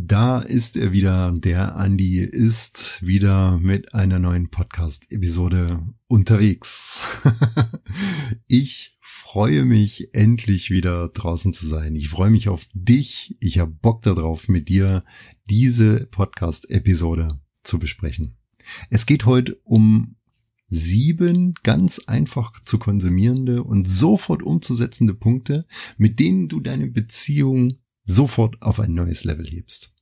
Da ist er wieder, der Andi ist wieder mit einer neuen Podcast-Episode unterwegs. ich freue mich endlich wieder draußen zu sein. Ich freue mich auf dich. Ich habe Bock darauf, mit dir diese Podcast-Episode zu besprechen. Es geht heute um sieben ganz einfach zu konsumierende und sofort umzusetzende Punkte, mit denen du deine Beziehung sofort auf ein neues Level hebst.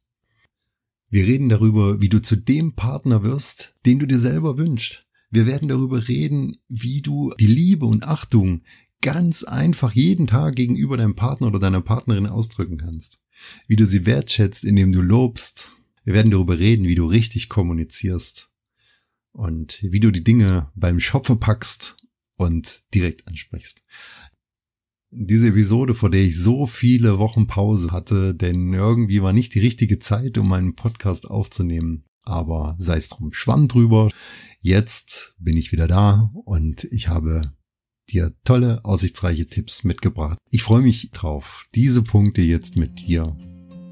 Wir reden darüber, wie du zu dem Partner wirst, den du dir selber wünschst. Wir werden darüber reden, wie du die Liebe und Achtung ganz einfach jeden Tag gegenüber deinem Partner oder deiner Partnerin ausdrücken kannst. Wie du sie wertschätzt, indem du lobst. Wir werden darüber reden, wie du richtig kommunizierst. Und wie du die Dinge beim Schopfe packst und direkt ansprichst diese Episode, vor der ich so viele Wochen Pause hatte, denn irgendwie war nicht die richtige Zeit, um meinen Podcast aufzunehmen. Aber sei es drum, schwamm drüber. Jetzt bin ich wieder da und ich habe dir tolle, aussichtsreiche Tipps mitgebracht. Ich freue mich drauf, diese Punkte jetzt mit dir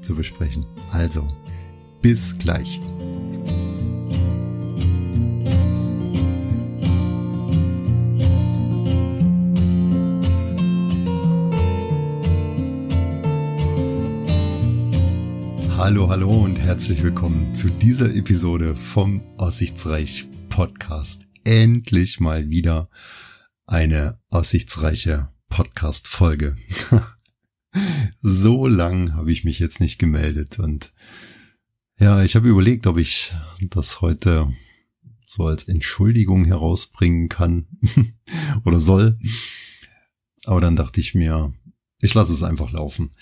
zu besprechen. Also, bis gleich. Hallo, hallo und herzlich willkommen zu dieser Episode vom Aussichtsreich Podcast. Endlich mal wieder eine aussichtsreiche Podcast Folge. so lang habe ich mich jetzt nicht gemeldet und ja, ich habe überlegt, ob ich das heute so als Entschuldigung herausbringen kann oder soll. Aber dann dachte ich mir, ich lasse es einfach laufen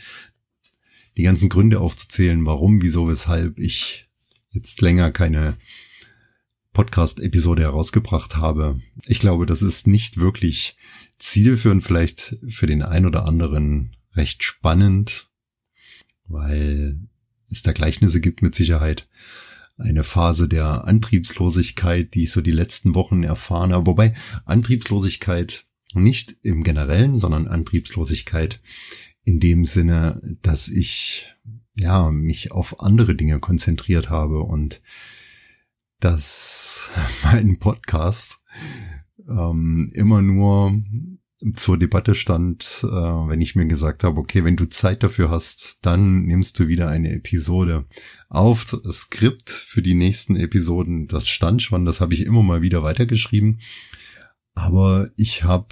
die ganzen Gründe aufzuzählen, warum, wieso, weshalb ich jetzt länger keine Podcast-Episode herausgebracht habe. Ich glaube, das ist nicht wirklich zielführend, vielleicht für den ein oder anderen recht spannend, weil es da Gleichnisse gibt mit Sicherheit. Eine Phase der Antriebslosigkeit, die ich so die letzten Wochen erfahren habe. Wobei Antriebslosigkeit nicht im Generellen, sondern Antriebslosigkeit in dem Sinne, dass ich ja mich auf andere Dinge konzentriert habe und dass mein Podcast ähm, immer nur zur Debatte stand, äh, wenn ich mir gesagt habe, okay, wenn du Zeit dafür hast, dann nimmst du wieder eine Episode auf. Das Skript für die nächsten Episoden, das stand schon, das habe ich immer mal wieder weitergeschrieben. Aber ich habe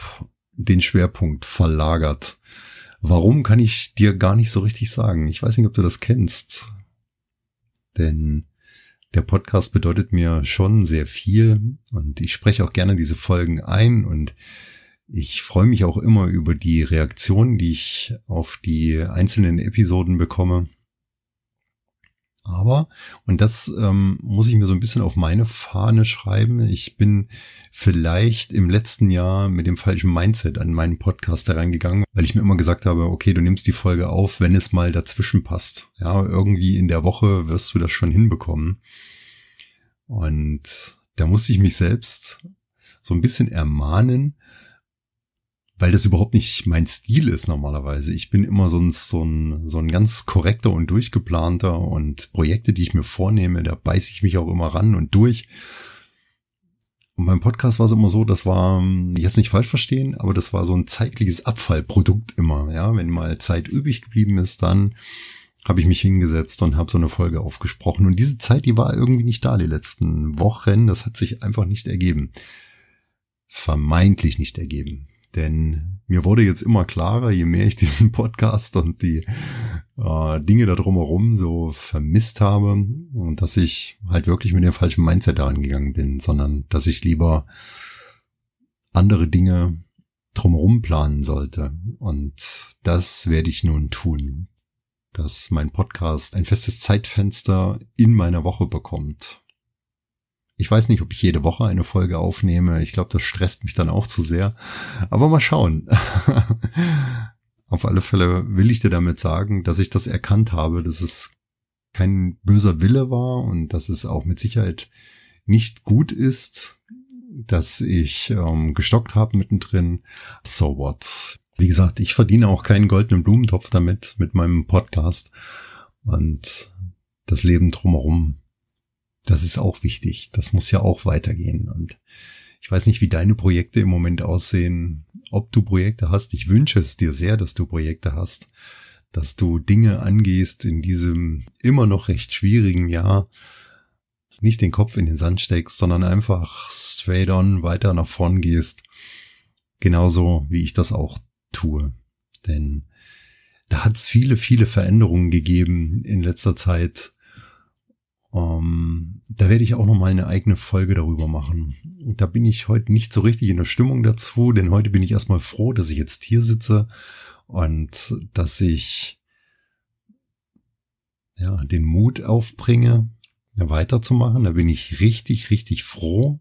den Schwerpunkt verlagert Warum kann ich dir gar nicht so richtig sagen. Ich weiß nicht, ob du das kennst. Denn der Podcast bedeutet mir schon sehr viel und ich spreche auch gerne diese Folgen ein und ich freue mich auch immer über die Reaktionen, die ich auf die einzelnen Episoden bekomme. Aber, und das ähm, muss ich mir so ein bisschen auf meine Fahne schreiben, ich bin vielleicht im letzten Jahr mit dem falschen Mindset an meinen Podcast hereingegangen, weil ich mir immer gesagt habe, okay, du nimmst die Folge auf, wenn es mal dazwischen passt. Ja, irgendwie in der Woche wirst du das schon hinbekommen. Und da musste ich mich selbst so ein bisschen ermahnen, weil das überhaupt nicht mein Stil ist normalerweise. Ich bin immer so ein, so ein, so ein ganz korrekter und durchgeplanter und Projekte, die ich mir vornehme, da beiße ich mich auch immer ran und durch. Und beim Podcast war es immer so, das war, jetzt nicht falsch verstehen, aber das war so ein zeitliches Abfallprodukt immer. Ja, wenn mal Zeit übrig geblieben ist, dann habe ich mich hingesetzt und habe so eine Folge aufgesprochen. Und diese Zeit, die war irgendwie nicht da die letzten Wochen. Das hat sich einfach nicht ergeben. Vermeintlich nicht ergeben. Denn mir wurde jetzt immer klarer, je mehr ich diesen Podcast und die äh, Dinge da drumherum so vermisst habe und dass ich halt wirklich mit dem falschen Mindset daran gegangen bin, sondern dass ich lieber andere Dinge drumherum planen sollte. Und das werde ich nun tun, dass mein Podcast ein festes Zeitfenster in meiner Woche bekommt. Ich weiß nicht, ob ich jede Woche eine Folge aufnehme. Ich glaube, das stresst mich dann auch zu sehr. Aber mal schauen. Auf alle Fälle will ich dir damit sagen, dass ich das erkannt habe, dass es kein böser Wille war und dass es auch mit Sicherheit nicht gut ist, dass ich ähm, gestockt habe mittendrin. So what? Wie gesagt, ich verdiene auch keinen goldenen Blumentopf damit, mit meinem Podcast. Und das Leben drumherum. Das ist auch wichtig. Das muss ja auch weitergehen. Und ich weiß nicht, wie deine Projekte im Moment aussehen, ob du Projekte hast. Ich wünsche es dir sehr, dass du Projekte hast, dass du Dinge angehst in diesem immer noch recht schwierigen Jahr, nicht den Kopf in den Sand steckst, sondern einfach straight on weiter nach vorn gehst. Genauso wie ich das auch tue. Denn da hat es viele, viele Veränderungen gegeben in letzter Zeit. Um, ähm, da werde ich auch noch mal eine eigene Folge darüber machen. Da bin ich heute nicht so richtig in der Stimmung dazu, denn heute bin ich erstmal froh, dass ich jetzt hier sitze und dass ich ja den Mut aufbringe, weiterzumachen. Da bin ich richtig, richtig froh.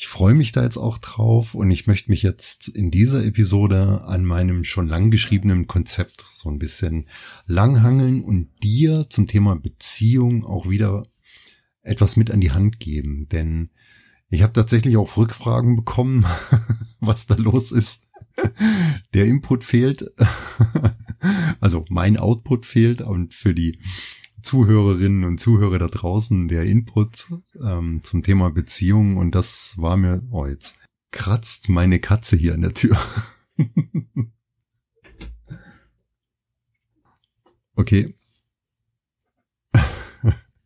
Ich freue mich da jetzt auch drauf und ich möchte mich jetzt in dieser Episode an meinem schon lang geschriebenen Konzept so ein bisschen langhangeln und dir zum Thema Beziehung auch wieder etwas mit an die Hand geben. Denn ich habe tatsächlich auch Rückfragen bekommen, was da los ist. Der Input fehlt. Also mein Output fehlt und für die Zuhörerinnen und Zuhörer da draußen der Input ähm, zum Thema Beziehung und das war mir, oh jetzt kratzt meine Katze hier an der Tür. okay,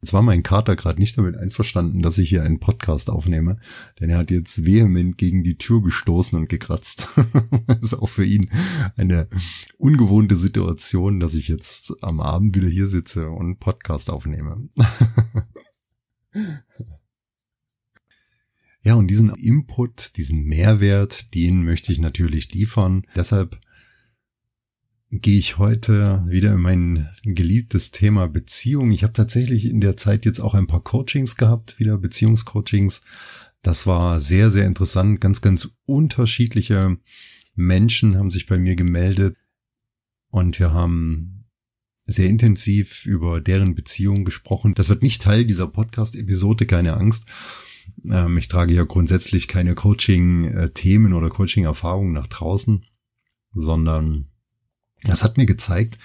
Jetzt war mein Kater gerade nicht damit einverstanden, dass ich hier einen Podcast aufnehme, denn er hat jetzt vehement gegen die Tür gestoßen und gekratzt. das ist auch für ihn eine ungewohnte Situation, dass ich jetzt am Abend wieder hier sitze und Podcast aufnehme. ja, und diesen Input, diesen Mehrwert, den möchte ich natürlich liefern. Deshalb gehe ich heute wieder in mein geliebtes Thema Beziehung. Ich habe tatsächlich in der Zeit jetzt auch ein paar Coachings gehabt, wieder Beziehungscoachings. Das war sehr, sehr interessant. Ganz, ganz unterschiedliche Menschen haben sich bei mir gemeldet und wir haben sehr intensiv über deren Beziehung gesprochen. Das wird nicht Teil dieser Podcast-Episode, keine Angst. Ähm, ich trage ja grundsätzlich keine Coaching-Themen oder Coaching-Erfahrungen nach draußen, sondern das hat mir gezeigt,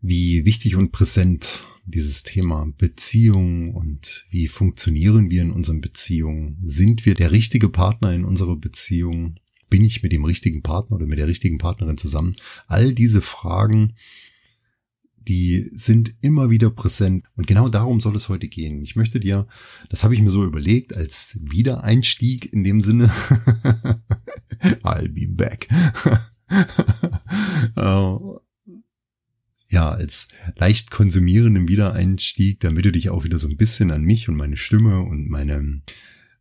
wie wichtig und präsent dieses Thema Beziehung und wie funktionieren wir in unseren Beziehungen? Sind wir der richtige Partner in unserer Beziehung? Bin ich mit dem richtigen Partner oder mit der richtigen Partnerin zusammen? All diese Fragen, die sind immer wieder präsent. Und genau darum soll es heute gehen. Ich möchte dir, das habe ich mir so überlegt, als Wiedereinstieg in dem Sinne, I'll be back. Äh, ja, als leicht konsumierendem Wiedereinstieg, damit du dich auch wieder so ein bisschen an mich und meine Stimme und meine,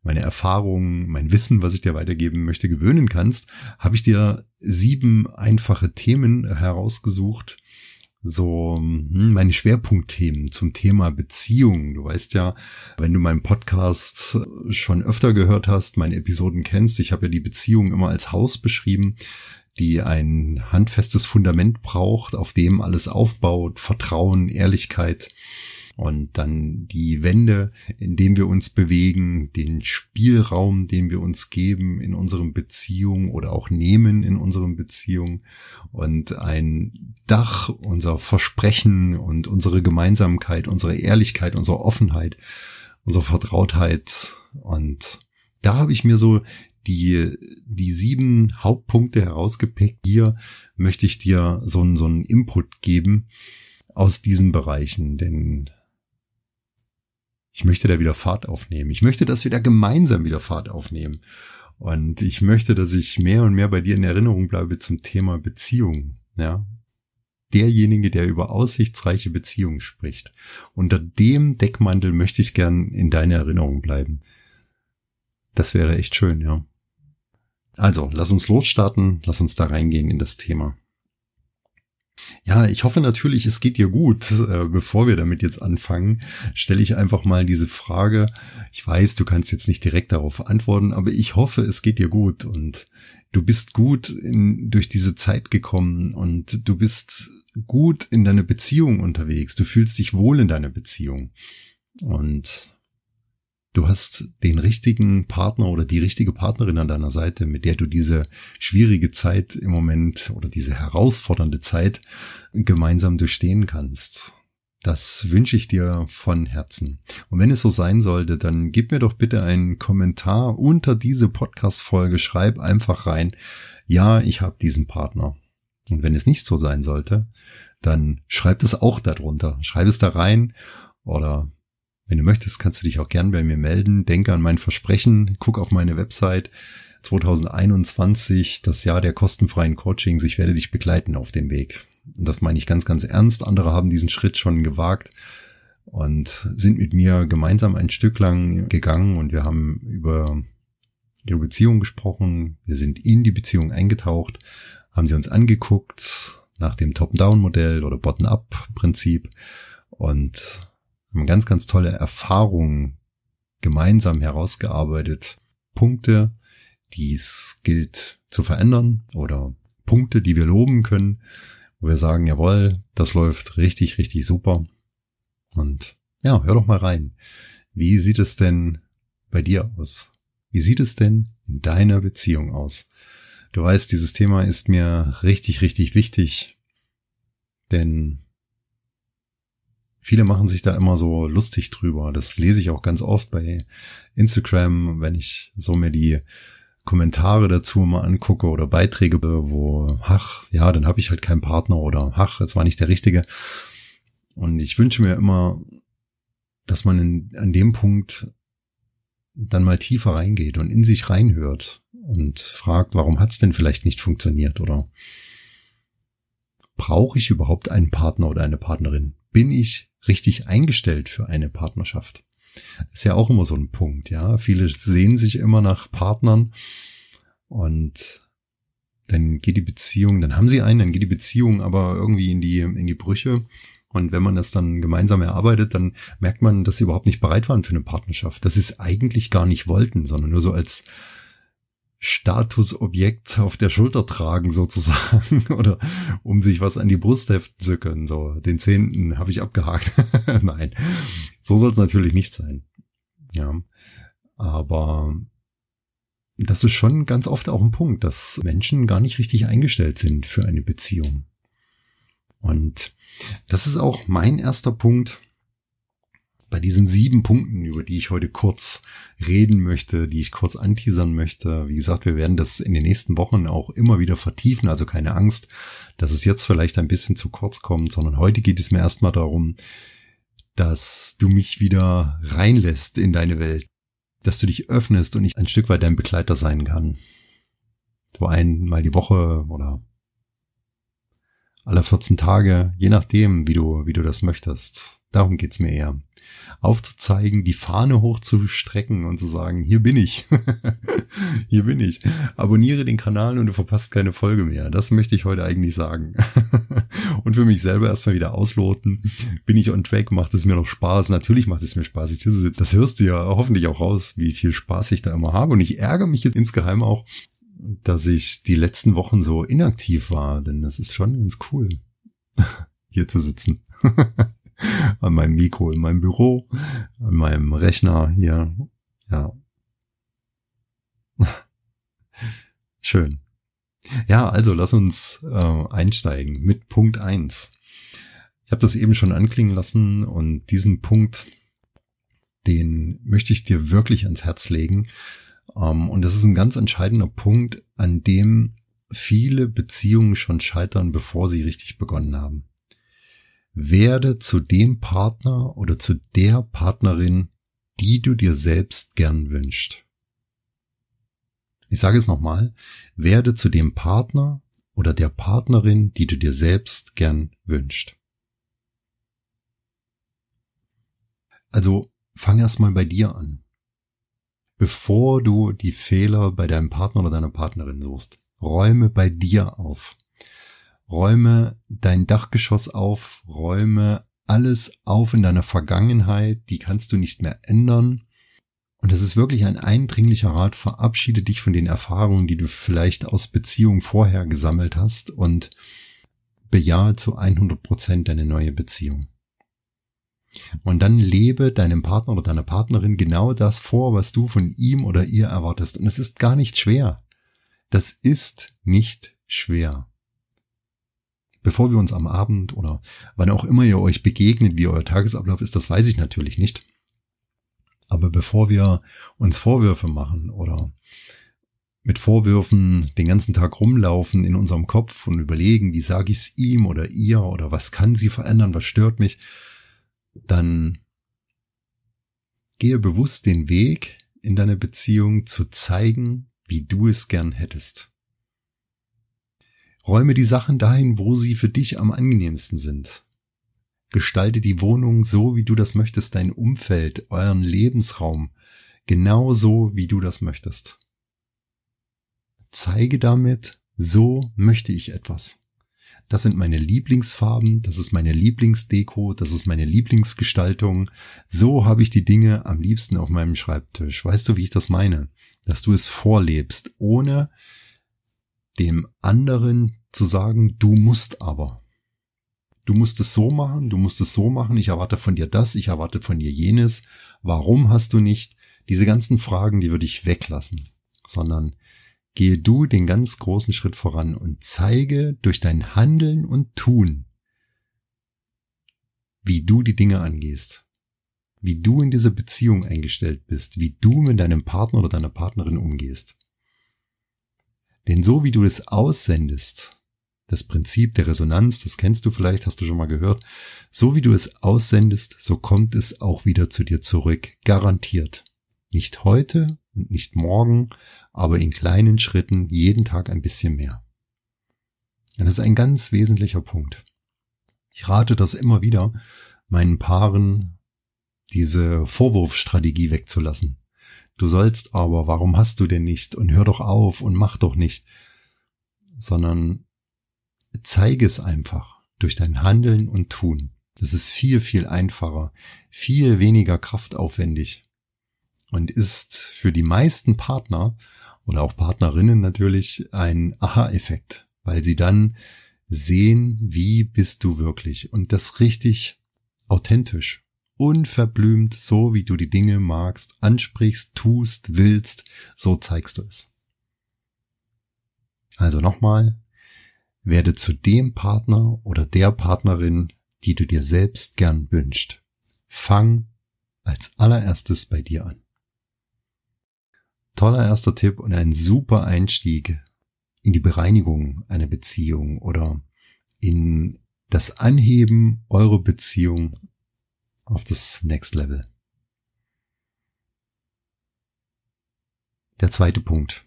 meine Erfahrungen, mein Wissen, was ich dir weitergeben möchte, gewöhnen kannst, habe ich dir sieben einfache Themen herausgesucht, so hm, meine Schwerpunktthemen zum Thema Beziehung. Du weißt ja, wenn du meinen Podcast schon öfter gehört hast, meine Episoden kennst, ich habe ja die Beziehung immer als Haus beschrieben die ein handfestes Fundament braucht, auf dem alles aufbaut, Vertrauen, Ehrlichkeit und dann die Wände, in dem wir uns bewegen, den Spielraum, den wir uns geben in unseren Beziehungen oder auch nehmen in unseren Beziehungen und ein Dach, unser Versprechen und unsere Gemeinsamkeit, unsere Ehrlichkeit, unsere Offenheit, unsere Vertrautheit und da habe ich mir so die, die sieben Hauptpunkte herausgepickt. Hier möchte ich dir so einen, so einen Input geben aus diesen Bereichen, denn ich möchte da wieder Fahrt aufnehmen. Ich möchte, dass wir da gemeinsam wieder Fahrt aufnehmen. Und ich möchte, dass ich mehr und mehr bei dir in Erinnerung bleibe zum Thema Beziehung. Ja, derjenige, der über aussichtsreiche Beziehungen spricht. Unter dem Deckmantel möchte ich gern in deiner Erinnerung bleiben. Das wäre echt schön, ja. Also, lass uns losstarten, lass uns da reingehen in das Thema. Ja, ich hoffe natürlich, es geht dir gut. Äh, bevor wir damit jetzt anfangen, stelle ich einfach mal diese Frage. Ich weiß, du kannst jetzt nicht direkt darauf antworten, aber ich hoffe, es geht dir gut und du bist gut in, durch diese Zeit gekommen und du bist gut in deiner Beziehung unterwegs. Du fühlst dich wohl in deiner Beziehung. Und du hast den richtigen Partner oder die richtige Partnerin an deiner Seite, mit der du diese schwierige Zeit im Moment oder diese herausfordernde Zeit gemeinsam durchstehen kannst. Das wünsche ich dir von Herzen. Und wenn es so sein sollte, dann gib mir doch bitte einen Kommentar unter diese Podcast-Folge. Schreib einfach rein, ja, ich habe diesen Partner. Und wenn es nicht so sein sollte, dann schreib das auch darunter. Schreib es da rein oder wenn du möchtest, kannst du dich auch gern bei mir melden. Denke an mein Versprechen, guck auf meine Website 2021, das Jahr der kostenfreien Coachings. Ich werde dich begleiten auf dem Weg. Und das meine ich ganz, ganz ernst. Andere haben diesen Schritt schon gewagt und sind mit mir gemeinsam ein Stück lang gegangen und wir haben über ihre Beziehung gesprochen. Wir sind in die Beziehung eingetaucht, haben sie uns angeguckt nach dem Top-Down-Modell oder Bottom-Up-Prinzip und haben ganz, ganz tolle Erfahrungen gemeinsam herausgearbeitet. Punkte, die es gilt zu verändern oder Punkte, die wir loben können, wo wir sagen, jawohl, das läuft richtig, richtig super. Und ja, hör doch mal rein. Wie sieht es denn bei dir aus? Wie sieht es denn in deiner Beziehung aus? Du weißt, dieses Thema ist mir richtig, richtig wichtig, denn viele machen sich da immer so lustig drüber. Das lese ich auch ganz oft bei Instagram, wenn ich so mir die Kommentare dazu mal angucke oder Beiträge, wo, ach, ja, dann habe ich halt keinen Partner oder ach, es war nicht der richtige. Und ich wünsche mir immer, dass man in, an dem Punkt dann mal tiefer reingeht und in sich reinhört und fragt, warum hat's denn vielleicht nicht funktioniert oder brauche ich überhaupt einen Partner oder eine Partnerin? Bin ich richtig eingestellt für eine Partnerschaft? Ist ja auch immer so ein Punkt, ja. Viele sehen sich immer nach Partnern und dann geht die Beziehung, dann haben sie einen, dann geht die Beziehung aber irgendwie in die, in die Brüche. Und wenn man das dann gemeinsam erarbeitet, dann merkt man, dass sie überhaupt nicht bereit waren für eine Partnerschaft. Dass sie es eigentlich gar nicht wollten, sondern nur so als Statusobjekt auf der Schulter tragen sozusagen oder um sich was an die Brust heften zu können. So, den zehnten habe ich abgehakt. Nein, so soll es natürlich nicht sein. Ja, aber das ist schon ganz oft auch ein Punkt, dass Menschen gar nicht richtig eingestellt sind für eine Beziehung. Und das ist auch mein erster Punkt, bei diesen sieben Punkten, über die ich heute kurz reden möchte, die ich kurz anteasern möchte. Wie gesagt, wir werden das in den nächsten Wochen auch immer wieder vertiefen, also keine Angst, dass es jetzt vielleicht ein bisschen zu kurz kommt, sondern heute geht es mir erstmal darum, dass du mich wieder reinlässt in deine Welt, dass du dich öffnest und ich ein Stück weit dein Begleiter sein kann. So einmal die Woche oder alle 14 Tage, je nachdem, wie du, wie du das möchtest. Darum geht's mir eher aufzuzeigen, die Fahne hochzustrecken und zu sagen, hier bin ich. hier bin ich. Abonniere den Kanal und du verpasst keine Folge mehr. Das möchte ich heute eigentlich sagen. und für mich selber erstmal wieder ausloten. Bin ich on track? Macht es mir noch Spaß? Natürlich macht es mir Spaß. Das hörst du ja hoffentlich auch raus, wie viel Spaß ich da immer habe. Und ich ärgere mich jetzt insgeheim auch, dass ich die letzten Wochen so inaktiv war, denn das ist schon ganz cool, hier zu sitzen. an meinem Mikro in meinem Büro, an meinem Rechner hier. Ja. Schön. Ja, also lass uns äh, einsteigen mit Punkt eins. Ich habe das eben schon anklingen lassen und diesen Punkt, den möchte ich dir wirklich ans Herz legen. Ähm, und das ist ein ganz entscheidender Punkt, an dem viele Beziehungen schon scheitern, bevor sie richtig begonnen haben werde zu dem Partner oder zu der Partnerin, die du dir selbst gern wünscht. Ich sage es nochmal, werde zu dem Partner oder der Partnerin, die du dir selbst gern wünscht. Also fang erst mal bei dir an. Bevor du die Fehler bei deinem Partner oder deiner Partnerin suchst, räume bei dir auf räume dein Dachgeschoss auf, räume alles auf in deiner Vergangenheit, die kannst du nicht mehr ändern. Und es ist wirklich ein eindringlicher Rat, verabschiede dich von den Erfahrungen, die du vielleicht aus Beziehungen vorher gesammelt hast und bejahe zu 100 Prozent deine neue Beziehung. Und dann lebe deinem Partner oder deiner Partnerin genau das vor, was du von ihm oder ihr erwartest. Und es ist gar nicht schwer. Das ist nicht schwer. Bevor wir uns am Abend oder wann auch immer ihr euch begegnet, wie euer Tagesablauf ist, das weiß ich natürlich nicht. Aber bevor wir uns Vorwürfe machen oder mit Vorwürfen den ganzen Tag rumlaufen in unserem Kopf und überlegen, wie sage ich es ihm oder ihr oder was kann sie verändern, was stört mich, dann gehe bewusst den Weg in deine Beziehung zu zeigen, wie du es gern hättest. Räume die Sachen dahin, wo sie für dich am angenehmsten sind. Gestalte die Wohnung so, wie du das möchtest, dein Umfeld, euren Lebensraum, genau so, wie du das möchtest. Zeige damit, so möchte ich etwas. Das sind meine Lieblingsfarben, das ist meine Lieblingsdeko, das ist meine Lieblingsgestaltung. So habe ich die Dinge am liebsten auf meinem Schreibtisch. Weißt du, wie ich das meine? Dass du es vorlebst, ohne dem anderen zu sagen, du musst aber. Du musst es so machen, du musst es so machen, ich erwarte von dir das, ich erwarte von dir jenes. Warum hast du nicht? Diese ganzen Fragen, die würde ich weglassen, sondern gehe du den ganz großen Schritt voran und zeige durch dein Handeln und Tun, wie du die Dinge angehst, wie du in diese Beziehung eingestellt bist, wie du mit deinem Partner oder deiner Partnerin umgehst. Denn so wie du es aussendest, das Prinzip der Resonanz, das kennst du vielleicht, hast du schon mal gehört, so wie du es aussendest, so kommt es auch wieder zu dir zurück, garantiert. Nicht heute und nicht morgen, aber in kleinen Schritten jeden Tag ein bisschen mehr. Das ist ein ganz wesentlicher Punkt. Ich rate das immer wieder, meinen Paaren diese Vorwurfsstrategie wegzulassen. Du sollst aber, warum hast du denn nicht? Und hör doch auf und mach doch nicht. Sondern zeige es einfach durch dein Handeln und Tun. Das ist viel, viel einfacher, viel weniger kraftaufwendig und ist für die meisten Partner oder auch Partnerinnen natürlich ein Aha-Effekt, weil sie dann sehen, wie bist du wirklich und das richtig authentisch unverblümt, so wie du die Dinge magst, ansprichst, tust, willst, so zeigst du es. Also nochmal, werde zu dem Partner oder der Partnerin, die du dir selbst gern wünscht. Fang als allererstes bei dir an. Toller erster Tipp und ein super Einstieg in die Bereinigung einer Beziehung oder in das Anheben eurer Beziehung auf das Next Level. Der zweite Punkt.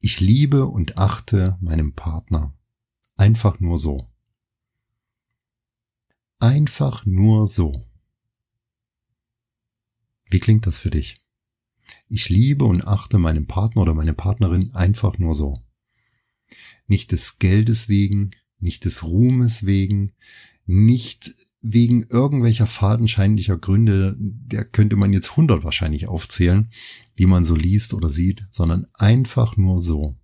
Ich liebe und achte meinem Partner. Einfach nur so. Einfach nur so. Wie klingt das für dich? Ich liebe und achte meinen Partner oder meine Partnerin einfach nur so. Nicht des Geldes wegen, nicht des Ruhmes wegen, nicht wegen irgendwelcher fadenscheinlicher Gründe, der könnte man jetzt hundert wahrscheinlich aufzählen, die man so liest oder sieht, sondern einfach nur so,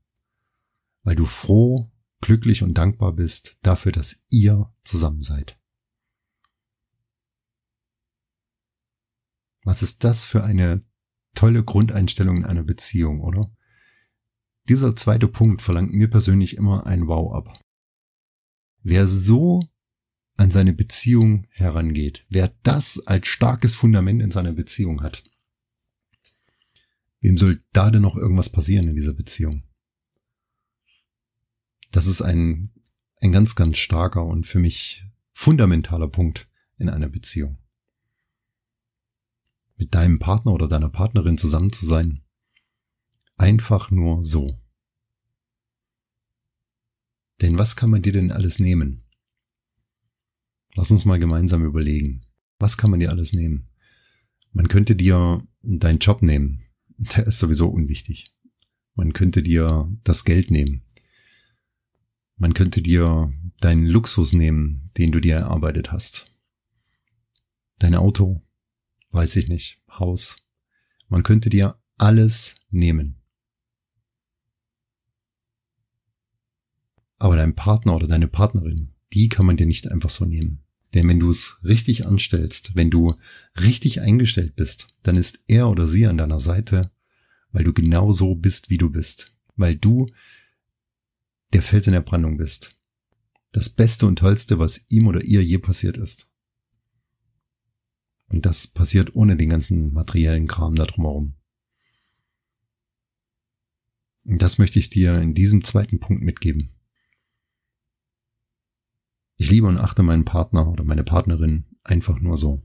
weil du froh, glücklich und dankbar bist dafür, dass ihr zusammen seid. Was ist das für eine tolle Grundeinstellung in einer Beziehung, oder? Dieser zweite Punkt verlangt mir persönlich immer ein Wow ab. Wer so an seine Beziehung herangeht, wer das als starkes Fundament in seiner Beziehung hat, wem soll da denn noch irgendwas passieren in dieser Beziehung? Das ist ein, ein ganz, ganz starker und für mich fundamentaler Punkt in einer Beziehung. Mit deinem Partner oder deiner Partnerin zusammen zu sein. Einfach nur so. Denn was kann man dir denn alles nehmen? Lass uns mal gemeinsam überlegen. Was kann man dir alles nehmen? Man könnte dir deinen Job nehmen. Der ist sowieso unwichtig. Man könnte dir das Geld nehmen. Man könnte dir deinen Luxus nehmen, den du dir erarbeitet hast. Dein Auto, weiß ich nicht, Haus. Man könnte dir alles nehmen. Aber dein Partner oder deine Partnerin, die kann man dir nicht einfach so nehmen. Denn wenn du es richtig anstellst, wenn du richtig eingestellt bist, dann ist er oder sie an deiner Seite, weil du genau so bist, wie du bist. Weil du der Fels in der Brandung bist. das Beste und Tollste, was ihm oder ihr je passiert ist. Und das passiert ohne den ganzen materiellen Kram da drumherum. Und das möchte ich dir in diesem zweiten Punkt mitgeben. Ich liebe und achte meinen Partner oder meine Partnerin einfach nur so.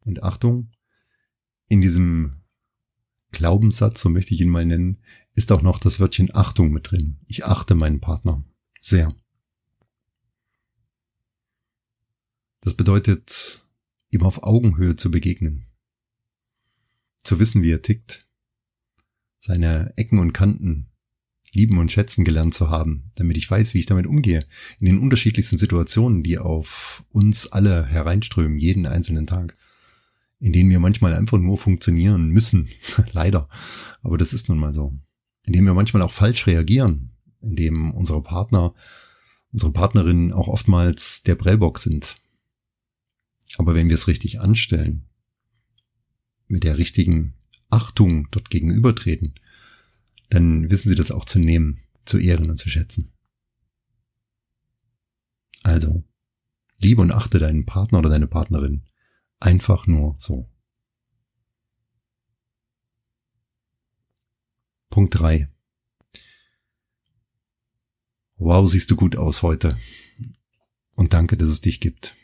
Und Achtung, in diesem Glaubenssatz, so möchte ich ihn mal nennen, ist auch noch das Wörtchen Achtung mit drin. Ich achte meinen Partner sehr. Das bedeutet, ihm auf Augenhöhe zu begegnen. Zu wissen, wie er tickt. Seine Ecken und Kanten lieben und schätzen gelernt zu haben, damit ich weiß, wie ich damit umgehe. In den unterschiedlichsten Situationen, die auf uns alle hereinströmen, jeden einzelnen Tag in denen wir manchmal einfach nur funktionieren müssen. Leider. Aber das ist nun mal so. In dem wir manchmal auch falsch reagieren, in dem unsere Partner, unsere Partnerinnen auch oftmals der Prellbock sind. Aber wenn wir es richtig anstellen, mit der richtigen Achtung dort gegenübertreten, dann wissen sie das auch zu nehmen, zu ehren und zu schätzen. Also, liebe und achte deinen Partner oder deine Partnerin Einfach nur so. Punkt drei. Wow, siehst du gut aus heute. Und danke, dass es dich gibt.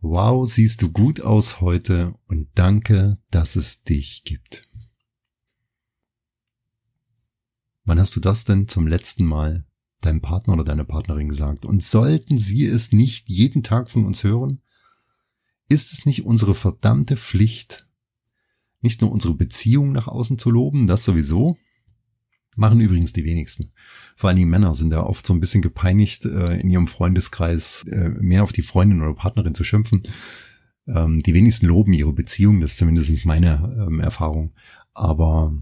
Wow, siehst du gut aus heute und danke, dass es dich gibt. Wann hast du das denn zum letzten Mal deinem Partner oder deiner Partnerin gesagt? Und sollten sie es nicht jeden Tag von uns hören? Ist es nicht unsere verdammte Pflicht, nicht nur unsere Beziehung nach außen zu loben, das sowieso, machen übrigens die wenigsten. Vor allen Dingen Männer sind da oft so ein bisschen gepeinigt, äh, in ihrem Freundeskreis äh, mehr auf die Freundin oder Partnerin zu schimpfen. Ähm, die wenigsten loben ihre Beziehung, das ist zumindest meine ähm, Erfahrung. Aber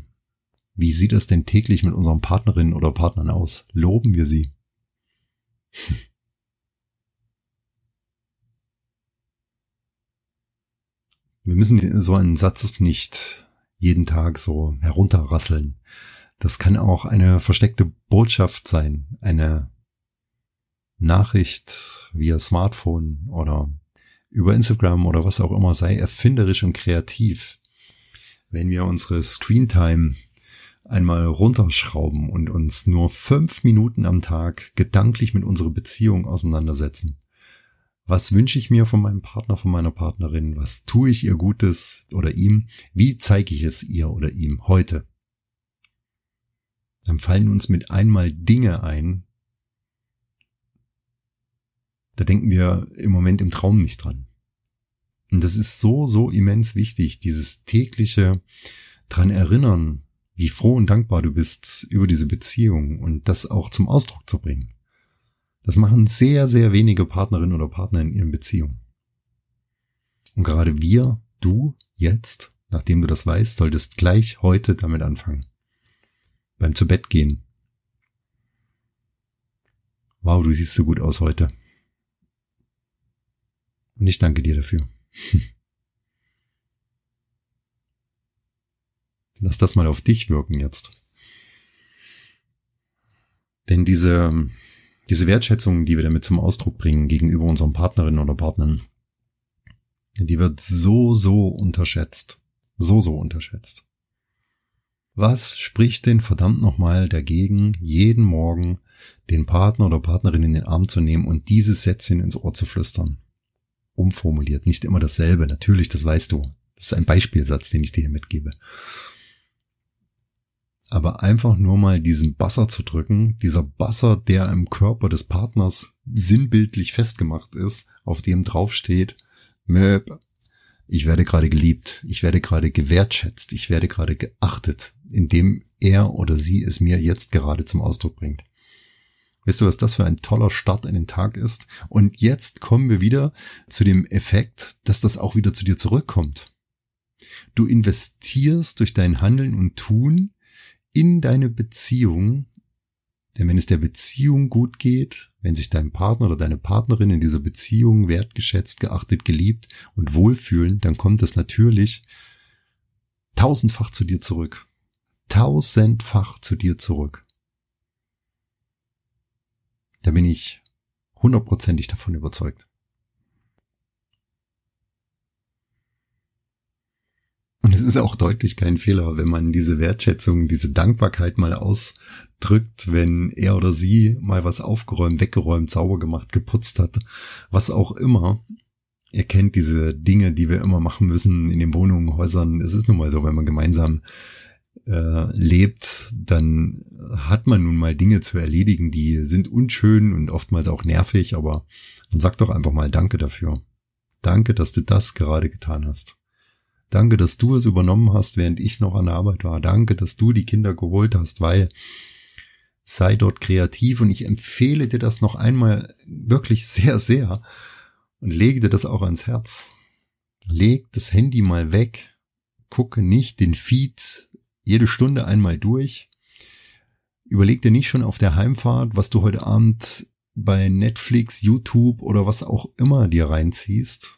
wie sieht es denn täglich mit unseren Partnerinnen oder Partnern aus? Loben wir sie? Wir müssen so einen Satz nicht jeden Tag so herunterrasseln. Das kann auch eine versteckte Botschaft sein, eine Nachricht via Smartphone oder über Instagram oder was auch immer, sei erfinderisch und kreativ. Wenn wir unsere Screentime einmal runterschrauben und uns nur fünf Minuten am Tag gedanklich mit unserer Beziehung auseinandersetzen, was wünsche ich mir von meinem Partner, von meiner Partnerin? Was tue ich ihr Gutes oder ihm? Wie zeige ich es ihr oder ihm heute? Dann fallen uns mit einmal Dinge ein. Da denken wir im Moment im Traum nicht dran. Und das ist so, so immens wichtig, dieses tägliche dran erinnern, wie froh und dankbar du bist über diese Beziehung und das auch zum Ausdruck zu bringen. Das machen sehr, sehr wenige Partnerinnen oder Partner in ihren Beziehungen. Und gerade wir, du, jetzt, nachdem du das weißt, solltest gleich heute damit anfangen. Beim zu Bett gehen. Wow, du siehst so gut aus heute. Und ich danke dir dafür. Lass das mal auf dich wirken jetzt. Denn diese diese Wertschätzung, die wir damit zum Ausdruck bringen gegenüber unseren Partnerinnen oder Partnern, die wird so, so unterschätzt. So, so unterschätzt. Was spricht denn verdammt nochmal dagegen, jeden Morgen den Partner oder Partnerin in den Arm zu nehmen und dieses Sätzchen ins Ohr zu flüstern? Umformuliert, nicht immer dasselbe, natürlich, das weißt du. Das ist ein Beispielsatz, den ich dir hier mitgebe aber einfach nur mal diesen Basser zu drücken, dieser Basser, der im Körper des Partners sinnbildlich festgemacht ist, auf dem draufsteht, Möb, ich werde gerade geliebt, ich werde gerade gewertschätzt, ich werde gerade geachtet, indem er oder sie es mir jetzt gerade zum Ausdruck bringt. Weißt du, was das für ein toller Start in den Tag ist? Und jetzt kommen wir wieder zu dem Effekt, dass das auch wieder zu dir zurückkommt. Du investierst durch dein Handeln und Tun in deine Beziehung. Denn wenn es der Beziehung gut geht, wenn sich dein Partner oder deine Partnerin in dieser Beziehung wertgeschätzt, geachtet, geliebt und wohlfühlen, dann kommt es natürlich tausendfach zu dir zurück. Tausendfach zu dir zurück. Da bin ich hundertprozentig davon überzeugt. Es ist auch deutlich kein Fehler, wenn man diese Wertschätzung, diese Dankbarkeit mal ausdrückt, wenn er oder sie mal was aufgeräumt, weggeräumt, sauber gemacht, geputzt hat, was auch immer. Ihr kennt diese Dinge, die wir immer machen müssen in den Wohnungen, Häusern. Es ist nun mal so, wenn man gemeinsam äh, lebt, dann hat man nun mal Dinge zu erledigen, die sind unschön und oftmals auch nervig, aber dann sag doch einfach mal Danke dafür. Danke, dass du das gerade getan hast. Danke, dass du es übernommen hast, während ich noch an der Arbeit war. Danke, dass du die Kinder geholt hast, weil sei dort kreativ und ich empfehle dir das noch einmal wirklich sehr, sehr und lege dir das auch ans Herz. Leg das Handy mal weg, gucke nicht den Feed jede Stunde einmal durch. Überleg dir nicht schon auf der Heimfahrt, was du heute Abend bei Netflix, YouTube oder was auch immer dir reinziehst,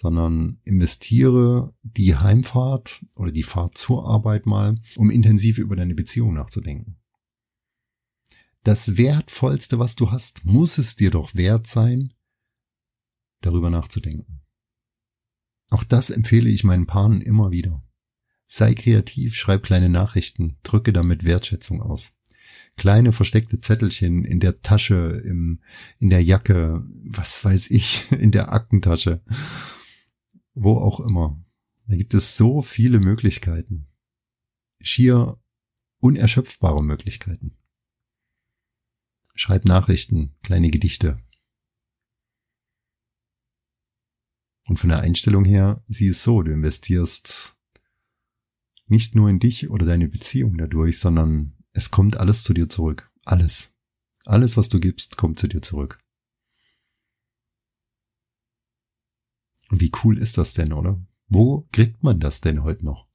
sondern investiere die Heimfahrt oder die Fahrt zur Arbeit mal, um intensiv über deine Beziehung nachzudenken. Das Wertvollste, was du hast, muss es dir doch wert sein, darüber nachzudenken. Auch das empfehle ich meinen Paaren immer wieder. Sei kreativ, schreib kleine Nachrichten, drücke damit Wertschätzung aus. Kleine versteckte Zettelchen in der Tasche, im, in der Jacke, was weiß ich, in der Aktentasche wo auch immer. Da gibt es so viele Möglichkeiten. Schier unerschöpfbare Möglichkeiten. Schreib Nachrichten, kleine Gedichte. Und von der Einstellung her, sie ist so, du investierst nicht nur in dich oder deine Beziehung dadurch, sondern es kommt alles zu dir zurück. Alles. Alles, was du gibst, kommt zu dir zurück. Wie cool ist das denn, oder? Wo kriegt man das denn heute noch?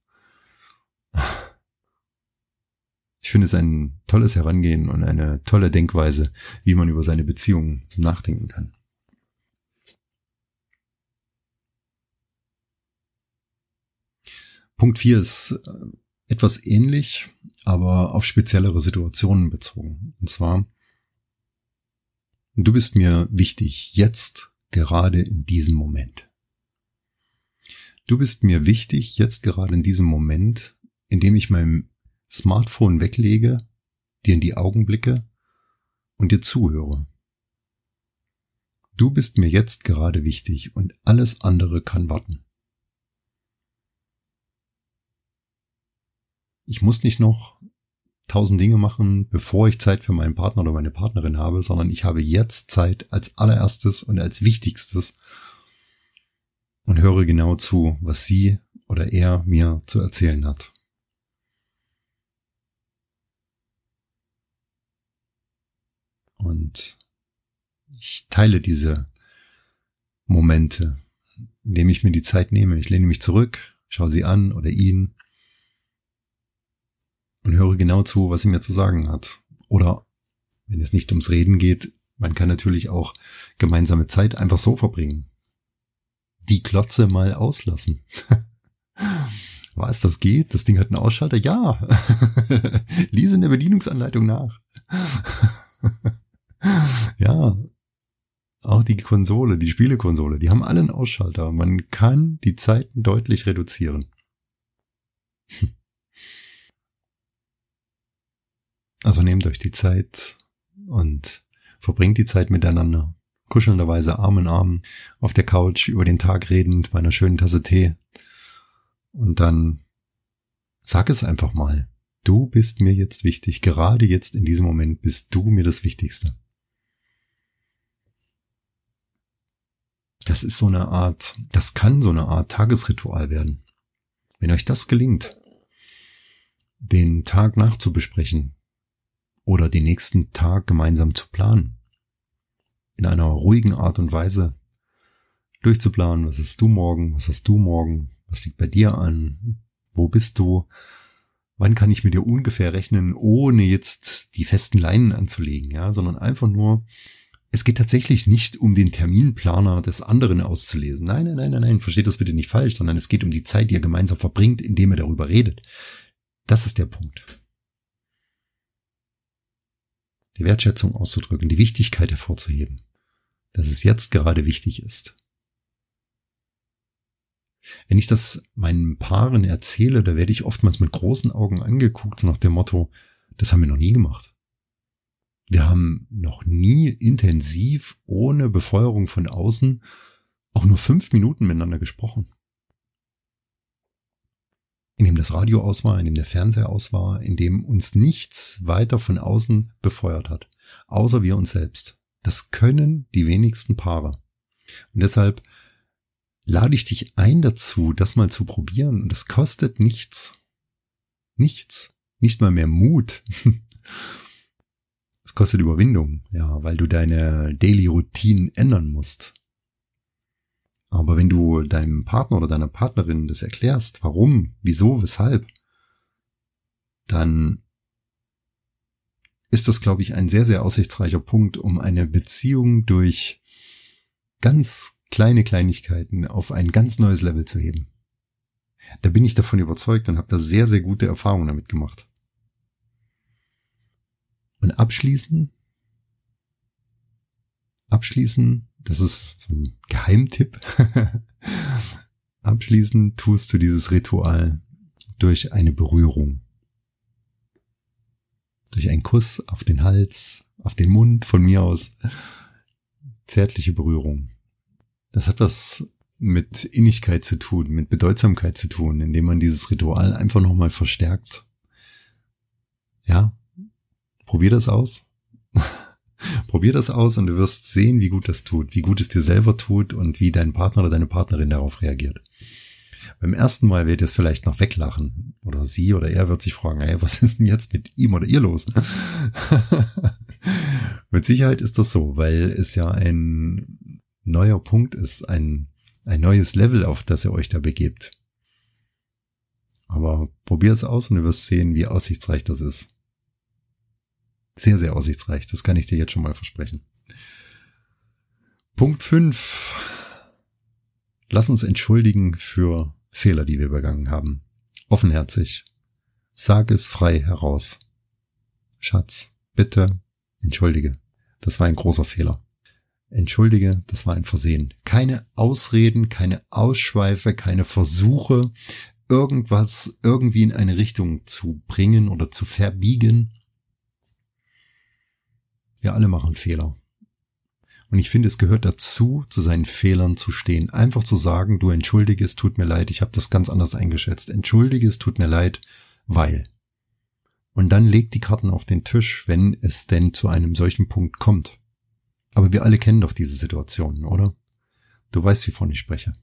Ich finde es ein tolles Herangehen und eine tolle Denkweise, wie man über seine Beziehungen nachdenken kann. Punkt 4 ist äh, etwas ähnlich, aber auf speziellere Situationen bezogen. Und zwar, du bist mir wichtig, jetzt, gerade in diesem Moment. Du bist mir wichtig jetzt gerade in diesem Moment, in dem ich mein Smartphone weglege, dir in die Augen blicke und dir zuhöre. Du bist mir jetzt gerade wichtig und alles andere kann warten. Ich muss nicht noch tausend Dinge machen, bevor ich Zeit für meinen Partner oder meine Partnerin habe, sondern ich habe jetzt Zeit als allererstes und als wichtigstes und höre genau zu, was sie oder er mir zu erzählen hat. Und ich teile diese Momente, indem ich mir die Zeit nehme. Ich lehne mich zurück, schaue sie an oder ihn und höre genau zu, was sie mir zu sagen hat. Oder wenn es nicht ums Reden geht, man kann natürlich auch gemeinsame Zeit einfach so verbringen die Klotze mal auslassen. Was, das geht? Das Ding hat einen Ausschalter? Ja. Lies in der Bedienungsanleitung nach. ja. Auch die Konsole, die Spielekonsole, die haben alle einen Ausschalter. Man kann die Zeiten deutlich reduzieren. Also nehmt euch die Zeit und verbringt die Zeit miteinander kuschelnderweise Arm in Arm auf der Couch über den Tag redend bei einer schönen Tasse Tee. Und dann sag es einfach mal. Du bist mir jetzt wichtig. Gerade jetzt in diesem Moment bist du mir das Wichtigste. Das ist so eine Art, das kann so eine Art Tagesritual werden. Wenn euch das gelingt, den Tag nachzubesprechen oder den nächsten Tag gemeinsam zu planen, in einer ruhigen Art und Weise durchzuplanen, was hast du morgen, was hast du morgen, was liegt bei dir an, wo bist du, wann kann ich mit dir ungefähr rechnen, ohne jetzt die festen Leinen anzulegen, ja, sondern einfach nur, es geht tatsächlich nicht um den Terminplaner des anderen auszulesen. Nein, nein, nein, nein, nein, versteht das bitte nicht falsch, sondern es geht um die Zeit, die ihr gemeinsam verbringt, indem ihr darüber redet. Das ist der Punkt. Die Wertschätzung auszudrücken, die Wichtigkeit hervorzuheben, dass es jetzt gerade wichtig ist. Wenn ich das meinen Paaren erzähle, da werde ich oftmals mit großen Augen angeguckt, nach dem Motto, das haben wir noch nie gemacht. Wir haben noch nie intensiv ohne Befeuerung von außen auch nur fünf Minuten miteinander gesprochen. In dem das Radio aus war, in dem der Fernseher aus war, in dem uns nichts weiter von außen befeuert hat, außer wir uns selbst. Das können die wenigsten Paare. Und deshalb lade ich dich ein dazu, das mal zu probieren. Und das kostet nichts. Nichts. Nicht mal mehr Mut. Es kostet Überwindung, ja, weil du deine Daily Routinen ändern musst. Aber wenn du deinem Partner oder deiner Partnerin das erklärst, warum, wieso, weshalb, dann ist das, glaube ich, ein sehr, sehr aussichtsreicher Punkt, um eine Beziehung durch ganz kleine Kleinigkeiten auf ein ganz neues Level zu heben. Da bin ich davon überzeugt und habe da sehr, sehr gute Erfahrungen damit gemacht. Und abschließen, abschließen, das ist so ein Geheimtipp. abschließen tust du dieses Ritual durch eine Berührung. Durch einen Kuss auf den Hals, auf den Mund von mir aus. Zärtliche Berührung. Das hat was mit Innigkeit zu tun, mit Bedeutsamkeit zu tun, indem man dieses Ritual einfach nochmal verstärkt. Ja, Probier das aus. Probier das aus und du wirst sehen, wie gut das tut, wie gut es dir selber tut und wie dein Partner oder deine Partnerin darauf reagiert. Beim ersten Mal wird es vielleicht noch weglachen oder sie oder er wird sich fragen, hey, was ist denn jetzt mit ihm oder ihr los? mit Sicherheit ist das so, weil es ja ein neuer Punkt ist, ein, ein neues Level, auf das ihr euch da begebt. Aber probier es aus und du wirst sehen, wie aussichtsreich das ist. Sehr, sehr aussichtsreich. Das kann ich dir jetzt schon mal versprechen. Punkt 5. Lass uns entschuldigen für Fehler, die wir begangen haben. Offenherzig. Sag es frei heraus. Schatz, bitte, entschuldige. Das war ein großer Fehler. Entschuldige, das war ein Versehen. Keine Ausreden, keine Ausschweife, keine Versuche, irgendwas irgendwie in eine Richtung zu bringen oder zu verbiegen. Wir alle machen Fehler. Und ich finde, es gehört dazu, zu seinen Fehlern zu stehen. Einfach zu sagen, du entschuldige, es tut mir leid, ich habe das ganz anders eingeschätzt. Entschuldige, es tut mir leid, weil. Und dann legt die Karten auf den Tisch, wenn es denn zu einem solchen Punkt kommt. Aber wir alle kennen doch diese Situationen, oder? Du weißt, wovon ich spreche.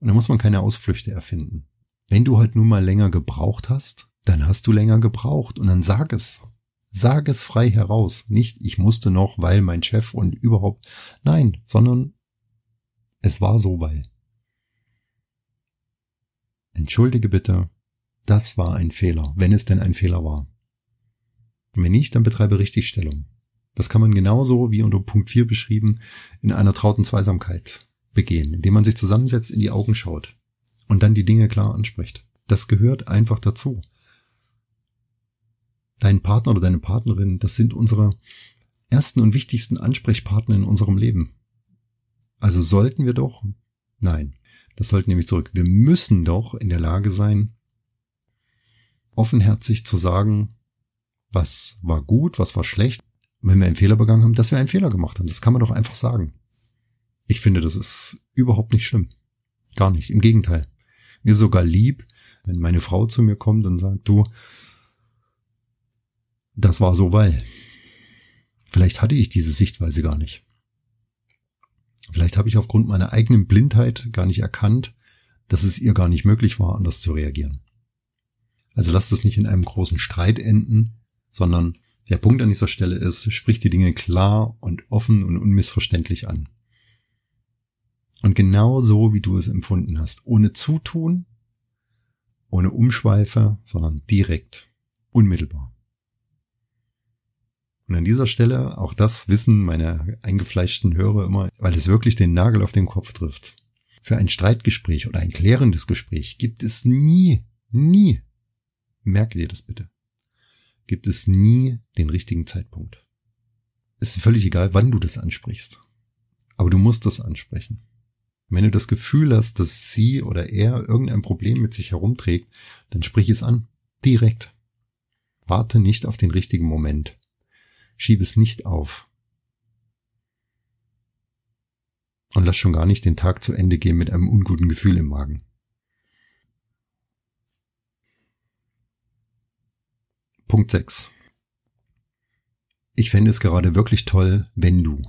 Und da muss man keine Ausflüchte erfinden. Wenn du halt nun mal länger gebraucht hast, dann hast du länger gebraucht und dann sag es. Sag es frei heraus. Nicht, ich musste noch, weil mein Chef und überhaupt. Nein, sondern es war so, weil. Entschuldige bitte, das war ein Fehler, wenn es denn ein Fehler war. Wenn nicht, dann betreibe Richtigstellung. Das kann man genauso wie unter Punkt 4 beschrieben in einer trauten Zweisamkeit begehen, indem man sich zusammensetzt, in die Augen schaut und dann die Dinge klar anspricht. Das gehört einfach dazu dein Partner oder deine Partnerin, das sind unsere ersten und wichtigsten Ansprechpartner in unserem Leben. Also sollten wir doch, nein, das sollten nämlich zurück. Wir müssen doch in der Lage sein, offenherzig zu sagen, was war gut, was war schlecht. Wenn wir einen Fehler begangen haben, dass wir einen Fehler gemacht haben. Das kann man doch einfach sagen. Ich finde, das ist überhaupt nicht schlimm. Gar nicht. Im Gegenteil. Mir sogar lieb, wenn meine Frau zu mir kommt und sagt, du, das war so, weil. Vielleicht hatte ich diese Sichtweise gar nicht. Vielleicht habe ich aufgrund meiner eigenen Blindheit gar nicht erkannt, dass es ihr gar nicht möglich war, anders zu reagieren. Also lasst es nicht in einem großen Streit enden, sondern der Punkt an dieser Stelle ist, sprich die Dinge klar und offen und unmissverständlich an. Und genau so, wie du es empfunden hast, ohne Zutun, ohne Umschweife, sondern direkt, unmittelbar. Und an dieser Stelle, auch das wissen meine eingefleischten Hörer immer, weil es wirklich den Nagel auf den Kopf trifft. Für ein Streitgespräch oder ein klärendes Gespräch gibt es nie, nie, merke dir das bitte, gibt es nie den richtigen Zeitpunkt. Ist völlig egal, wann du das ansprichst. Aber du musst das ansprechen. Wenn du das Gefühl hast, dass sie oder er irgendein Problem mit sich herumträgt, dann sprich es an. Direkt. Warte nicht auf den richtigen Moment. Schieb es nicht auf. Und lass schon gar nicht den Tag zu Ende gehen mit einem unguten Gefühl im Magen. Punkt 6. Ich fände es gerade wirklich toll, wenn du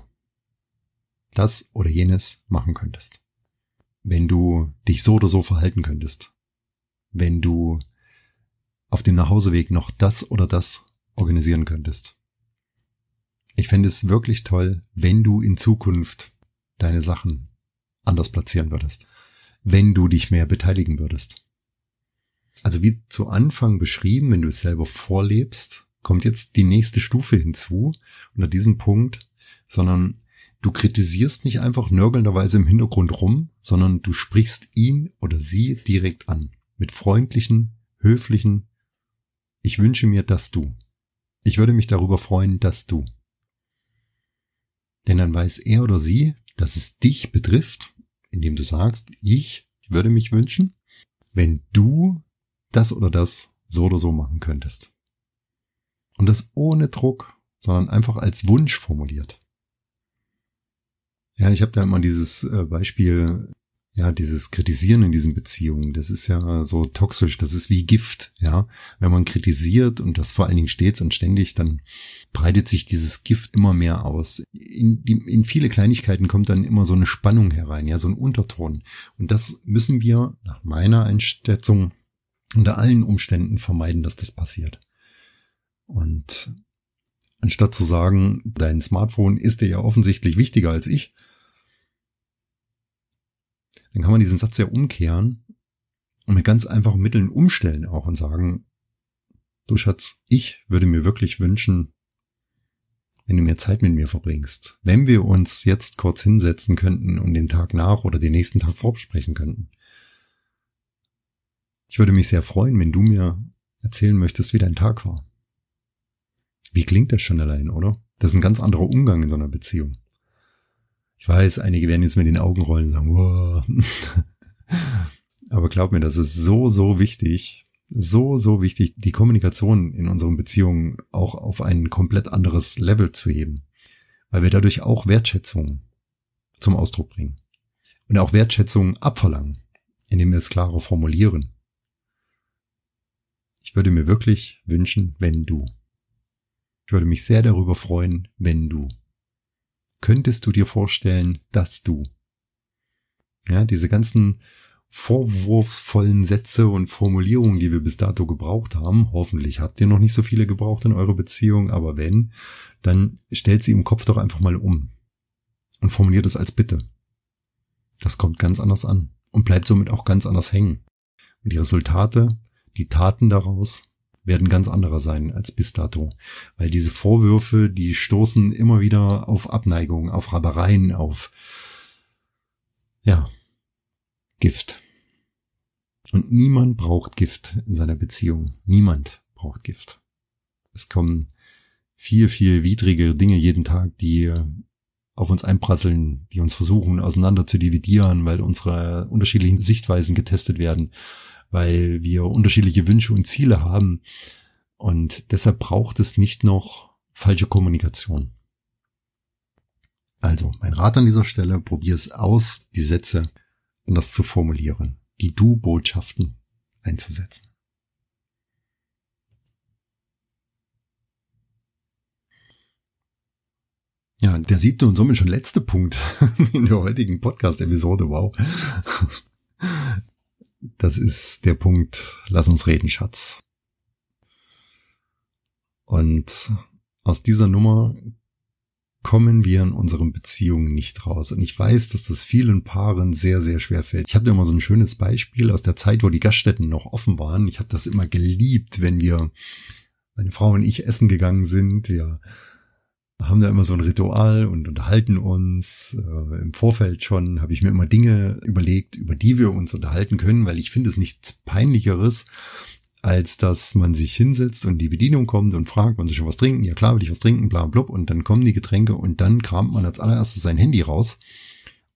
das oder jenes machen könntest. Wenn du dich so oder so verhalten könntest. Wenn du auf dem Nachhauseweg noch das oder das organisieren könntest. Ich fände es wirklich toll, wenn du in Zukunft deine Sachen anders platzieren würdest. Wenn du dich mehr beteiligen würdest. Also wie zu Anfang beschrieben, wenn du es selber vorlebst, kommt jetzt die nächste Stufe hinzu, unter diesem Punkt, sondern du kritisierst nicht einfach nörgelnderweise im Hintergrund rum, sondern du sprichst ihn oder sie direkt an. Mit freundlichen, höflichen, ich wünsche mir, dass du. Ich würde mich darüber freuen, dass du. Denn dann weiß er oder sie, dass es dich betrifft, indem du sagst, ich würde mich wünschen, wenn du das oder das so oder so machen könntest. Und das ohne Druck, sondern einfach als Wunsch formuliert. Ja, ich habe da immer dieses äh, Beispiel ja, dieses Kritisieren in diesen Beziehungen, das ist ja so toxisch, das ist wie Gift, ja. Wenn man kritisiert und das vor allen Dingen stets und ständig, dann breitet sich dieses Gift immer mehr aus. In, die, in viele Kleinigkeiten kommt dann immer so eine Spannung herein, ja, so ein Unterton. Und das müssen wir nach meiner Einschätzung unter allen Umständen vermeiden, dass das passiert. Und anstatt zu sagen, dein Smartphone ist dir ja offensichtlich wichtiger als ich, dann kann man diesen Satz ja umkehren und mit ganz einfachen Mitteln umstellen auch und sagen, du Schatz, ich würde mir wirklich wünschen, wenn du mehr Zeit mit mir verbringst, wenn wir uns jetzt kurz hinsetzen könnten und den Tag nach oder den nächsten Tag vorbesprechen könnten. Ich würde mich sehr freuen, wenn du mir erzählen möchtest, wie dein Tag war. Wie klingt das schon allein, oder? Das ist ein ganz anderer Umgang in so einer Beziehung. Ich weiß, einige werden jetzt mit den Augen rollen und sagen, wow. Aber glaub mir, das ist so, so wichtig, so, so wichtig, die Kommunikation in unseren Beziehungen auch auf ein komplett anderes Level zu heben. Weil wir dadurch auch Wertschätzung zum Ausdruck bringen. Und auch Wertschätzung abverlangen, indem wir es klarer formulieren. Ich würde mir wirklich wünschen, wenn du. Ich würde mich sehr darüber freuen, wenn du könntest du dir vorstellen, dass du. Ja, diese ganzen vorwurfsvollen Sätze und Formulierungen, die wir bis dato gebraucht haben. Hoffentlich habt ihr noch nicht so viele gebraucht in eurer Beziehung, aber wenn, dann stellt sie im Kopf doch einfach mal um und formuliert es als Bitte. Das kommt ganz anders an und bleibt somit auch ganz anders hängen. Und die Resultate, die Taten daraus werden ganz anderer sein als bis dato. Weil diese Vorwürfe, die stoßen immer wieder auf Abneigung, auf Rabereien, auf, ja, Gift. Und niemand braucht Gift in seiner Beziehung. Niemand braucht Gift. Es kommen viel, viel widrige Dinge jeden Tag, die auf uns einprasseln, die uns versuchen auseinander zu dividieren, weil unsere unterschiedlichen Sichtweisen getestet werden weil wir unterschiedliche Wünsche und Ziele haben. Und deshalb braucht es nicht noch falsche Kommunikation. Also, mein Rat an dieser Stelle, probier es aus, die Sätze anders zu formulieren, die Du-Botschaften einzusetzen. Ja, der siebte und somit schon letzte Punkt in der heutigen Podcast-Episode, wow, das ist der Punkt, lass uns reden, Schatz. Und aus dieser Nummer kommen wir in unseren Beziehungen nicht raus. Und ich weiß, dass das vielen Paaren sehr, sehr schwer fällt. Ich habe da immer so ein schönes Beispiel aus der Zeit, wo die Gaststätten noch offen waren. Ich habe das immer geliebt, wenn wir, meine Frau und ich essen gegangen sind. Wir haben da immer so ein Ritual und unterhalten uns. Äh, Im Vorfeld schon habe ich mir immer Dinge überlegt, über die wir uns unterhalten können, weil ich finde es nichts peinlicheres, als dass man sich hinsetzt und die Bedienung kommt und fragt, wollen Sie schon was trinken? Ja klar, will ich was trinken, bla blub. Und dann kommen die Getränke und dann kramt man als allererstes sein Handy raus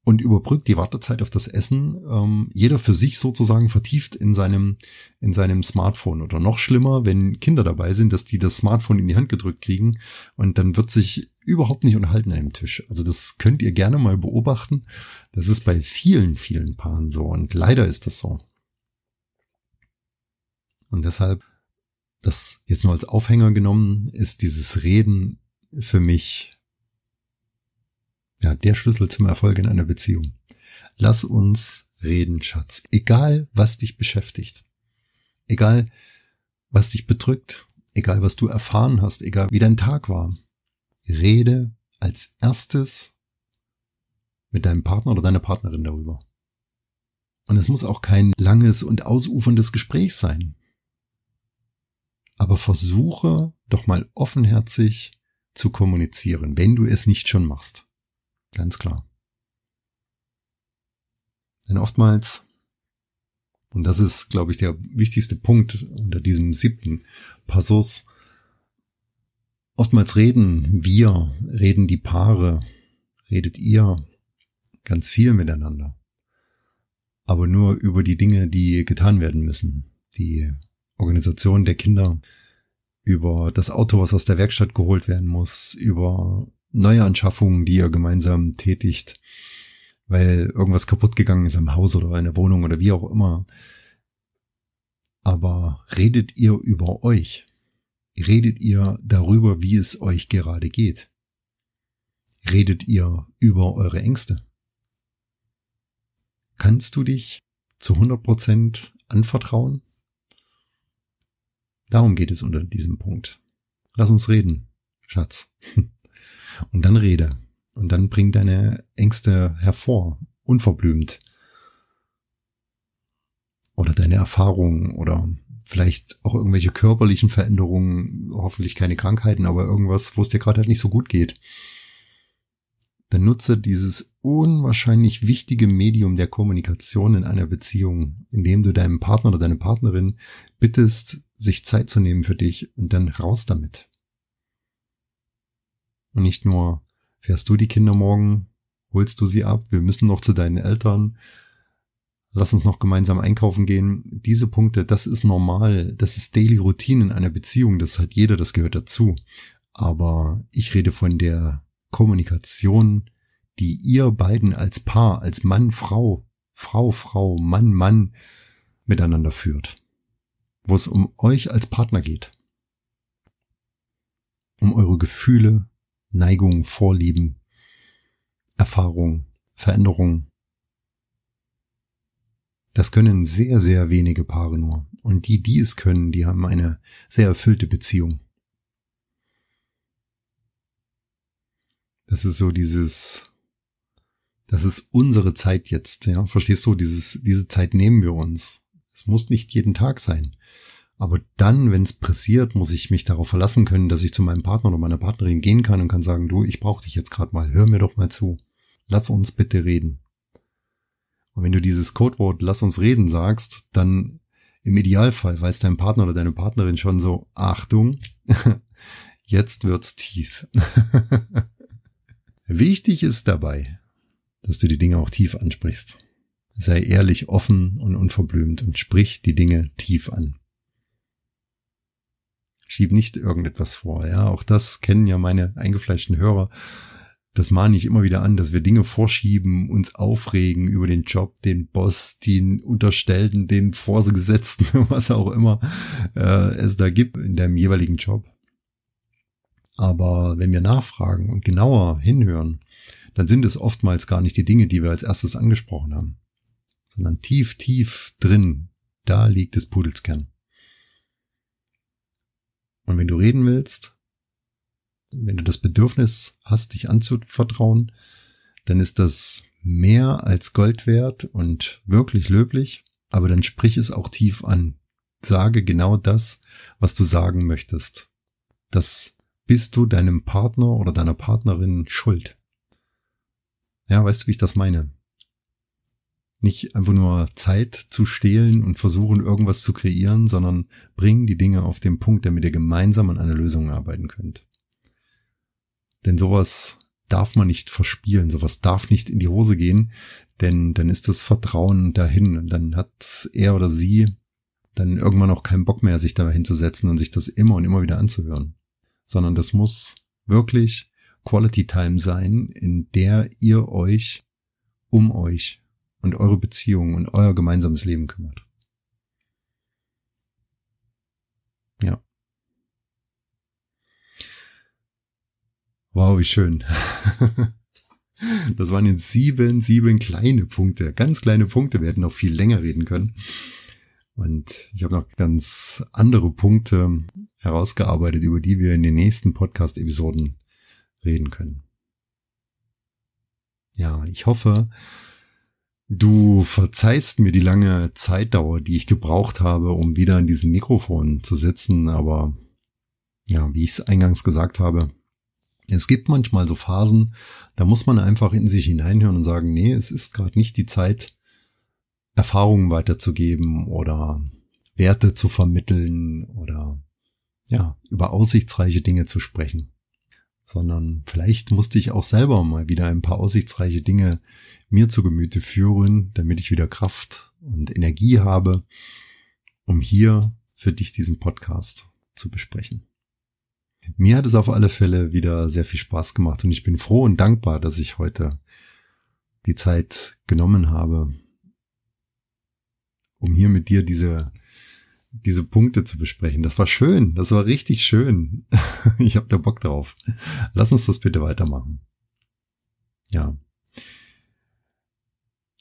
und überbrückt die Wartezeit auf das Essen, ähm, jeder für sich sozusagen vertieft in seinem, in seinem Smartphone. Oder noch schlimmer, wenn Kinder dabei sind, dass die das Smartphone in die Hand gedrückt kriegen und dann wird sich überhaupt nicht unterhalten an dem Tisch. Also das könnt ihr gerne mal beobachten. Das ist bei vielen, vielen Paaren so und leider ist das so. Und deshalb, das jetzt nur als Aufhänger genommen, ist dieses Reden für mich ja der Schlüssel zum Erfolg in einer Beziehung. Lass uns reden, Schatz. Egal, was dich beschäftigt. Egal, was dich bedrückt. Egal, was du erfahren hast. Egal, wie dein Tag war. Rede als erstes mit deinem Partner oder deiner Partnerin darüber. Und es muss auch kein langes und ausuferndes Gespräch sein aber versuche doch mal offenherzig zu kommunizieren, wenn du es nicht schon machst. Ganz klar. Denn oftmals, und das ist, glaube ich, der wichtigste Punkt unter diesem siebten Passus, oftmals reden wir, reden die Paare, redet ihr ganz viel miteinander. Aber nur über die Dinge, die getan werden müssen, die Organisation der Kinder, über das Auto, was aus der Werkstatt geholt werden muss, über neue Anschaffungen, die ihr gemeinsam tätigt, weil irgendwas kaputt gegangen ist am Haus oder in der Wohnung oder wie auch immer. Aber redet ihr über euch? Redet ihr darüber, wie es euch gerade geht? Redet ihr über eure Ängste? Kannst du dich zu 100 Prozent anvertrauen? Darum geht es unter diesem Punkt. Lass uns reden, Schatz. Und dann rede. Und dann bring deine Ängste hervor, unverblümt. Oder deine Erfahrungen oder vielleicht auch irgendwelche körperlichen Veränderungen, hoffentlich keine Krankheiten, aber irgendwas, wo es dir gerade halt nicht so gut geht. Dann nutze dieses unwahrscheinlich wichtige Medium der Kommunikation in einer Beziehung, indem du deinem Partner oder deine Partnerin bittest, sich Zeit zu nehmen für dich und dann raus damit. Und nicht nur fährst du die Kinder morgen, holst du sie ab, wir müssen noch zu deinen Eltern, lass uns noch gemeinsam einkaufen gehen. Diese Punkte, das ist normal, das ist Daily Routine in einer Beziehung, das hat jeder, das gehört dazu. Aber ich rede von der Kommunikation, die ihr beiden als Paar, als Mann, Frau, Frau, Frau, Mann, Mann miteinander führt wo es um euch als Partner geht. Um eure Gefühle, Neigungen, Vorlieben, Erfahrungen, Veränderungen. Das können sehr, sehr wenige Paare nur. Und die, die es können, die haben eine sehr erfüllte Beziehung. Das ist so dieses, das ist unsere Zeit jetzt, ja. Verstehst du? Dieses, diese Zeit nehmen wir uns. Es muss nicht jeden Tag sein. Aber dann, wenn es pressiert, muss ich mich darauf verlassen können, dass ich zu meinem Partner oder meiner Partnerin gehen kann und kann sagen, du, ich brauche dich jetzt gerade mal, hör mir doch mal zu. Lass uns bitte reden. Und wenn du dieses Codewort lass uns reden sagst, dann im Idealfall weiß dein Partner oder deine Partnerin schon so, Achtung, jetzt wird's tief. Wichtig ist dabei, dass du die Dinge auch tief ansprichst. Sei ehrlich, offen und unverblümt und sprich die Dinge tief an. Schieb nicht irgendetwas vor. Ja, auch das kennen ja meine eingefleischten Hörer. Das mahne ich immer wieder an, dass wir Dinge vorschieben, uns aufregen über den Job, den Boss, den Unterstellten, den Vorgesetzten, was auch immer äh, es da gibt in dem jeweiligen Job. Aber wenn wir nachfragen und genauer hinhören, dann sind es oftmals gar nicht die Dinge, die wir als erstes angesprochen haben, sondern tief, tief drin, da liegt des Pudels Kern. Und wenn du reden willst, wenn du das Bedürfnis hast, dich anzuvertrauen, dann ist das mehr als Gold wert und wirklich löblich, aber dann sprich es auch tief an. Sage genau das, was du sagen möchtest. Das bist du deinem Partner oder deiner Partnerin schuld. Ja, weißt du, wie ich das meine? Nicht einfach nur Zeit zu stehlen und versuchen, irgendwas zu kreieren, sondern bringen die Dinge auf den Punkt, damit ihr gemeinsam an einer Lösung arbeiten könnt. Denn sowas darf man nicht verspielen, sowas darf nicht in die Hose gehen, denn dann ist das Vertrauen dahin und dann hat er oder sie dann irgendwann auch keinen Bock mehr, sich da hinzusetzen und sich das immer und immer wieder anzuhören. Sondern das muss wirklich Quality Time sein, in der ihr euch um euch und eure Beziehung und euer gemeinsames Leben kümmert. Ja. Wow, wie schön. Das waren jetzt sieben, sieben kleine Punkte, ganz kleine Punkte. Wir hätten noch viel länger reden können. Und ich habe noch ganz andere Punkte herausgearbeitet, über die wir in den nächsten Podcast-Episoden reden können. Ja, ich hoffe, du verzeihst mir die lange Zeitdauer, die ich gebraucht habe, um wieder in diesem Mikrofon zu sitzen. Aber ja, wie ich es eingangs gesagt habe, es gibt manchmal so Phasen, da muss man einfach in sich hineinhören und sagen, nee, es ist gerade nicht die Zeit, Erfahrungen weiterzugeben oder Werte zu vermitteln oder ja, über aussichtsreiche Dinge zu sprechen. Sondern vielleicht musste ich auch selber mal wieder ein paar aussichtsreiche Dinge mir zu Gemüte führen, damit ich wieder Kraft und Energie habe, um hier für dich diesen Podcast zu besprechen. Mir hat es auf alle Fälle wieder sehr viel Spaß gemacht und ich bin froh und dankbar, dass ich heute die Zeit genommen habe, um hier mit dir diese diese Punkte zu besprechen. Das war schön, das war richtig schön. ich habe da Bock drauf. Lass uns das bitte weitermachen. Ja.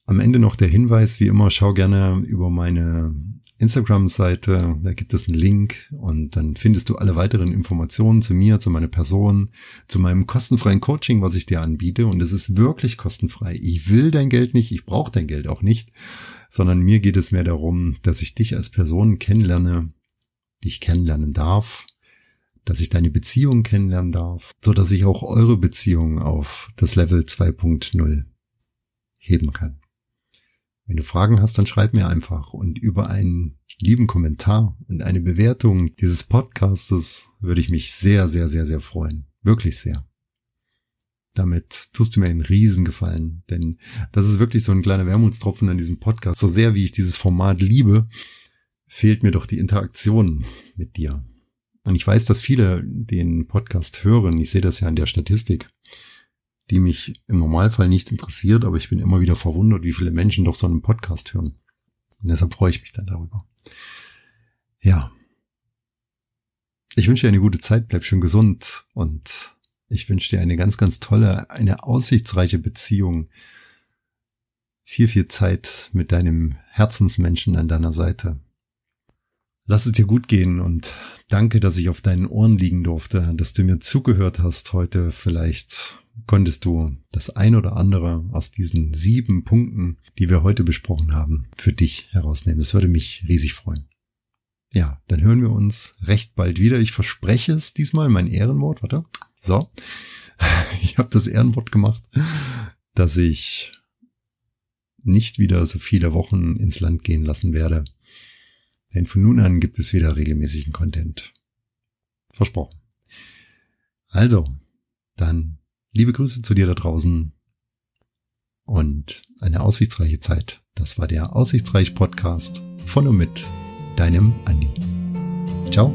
Am Ende noch der Hinweis, wie immer, schau gerne über meine Instagram-Seite, da gibt es einen Link und dann findest du alle weiteren Informationen zu mir, zu meiner Person, zu meinem kostenfreien Coaching, was ich dir anbiete und es ist wirklich kostenfrei. Ich will dein Geld nicht, ich brauche dein Geld auch nicht, sondern mir geht es mehr darum, dass ich dich als Person kennenlerne, dich kennenlernen darf, dass ich deine Beziehung kennenlernen darf, so dass ich auch eure Beziehung auf das Level 2.0 heben kann. Wenn du Fragen hast, dann schreib mir einfach und über einen lieben Kommentar und eine Bewertung dieses Podcastes würde ich mich sehr, sehr, sehr, sehr freuen. Wirklich sehr. Damit tust du mir einen Riesengefallen, denn das ist wirklich so ein kleiner Wermutstropfen an diesem Podcast. So sehr wie ich dieses Format liebe, fehlt mir doch die Interaktion mit dir. Und ich weiß, dass viele den Podcast hören. Ich sehe das ja in der Statistik die mich im Normalfall nicht interessiert, aber ich bin immer wieder verwundert, wie viele Menschen doch so einen Podcast hören. Und deshalb freue ich mich dann darüber. Ja. Ich wünsche dir eine gute Zeit, bleib schön gesund und ich wünsche dir eine ganz, ganz tolle, eine aussichtsreiche Beziehung. Viel, viel Zeit mit deinem Herzensmenschen an deiner Seite. Lass es dir gut gehen und danke, dass ich auf deinen Ohren liegen durfte, dass du mir zugehört hast heute. Vielleicht konntest du das ein oder andere aus diesen sieben Punkten, die wir heute besprochen haben, für dich herausnehmen. Das würde mich riesig freuen. Ja, dann hören wir uns recht bald wieder. Ich verspreche es diesmal, mein Ehrenwort, warte. So, ich habe das Ehrenwort gemacht, dass ich nicht wieder so viele Wochen ins Land gehen lassen werde denn von nun an gibt es wieder regelmäßigen Content. Versprochen. Also, dann liebe Grüße zu dir da draußen und eine aussichtsreiche Zeit. Das war der Aussichtsreich Podcast von und mit deinem Andi. Ciao.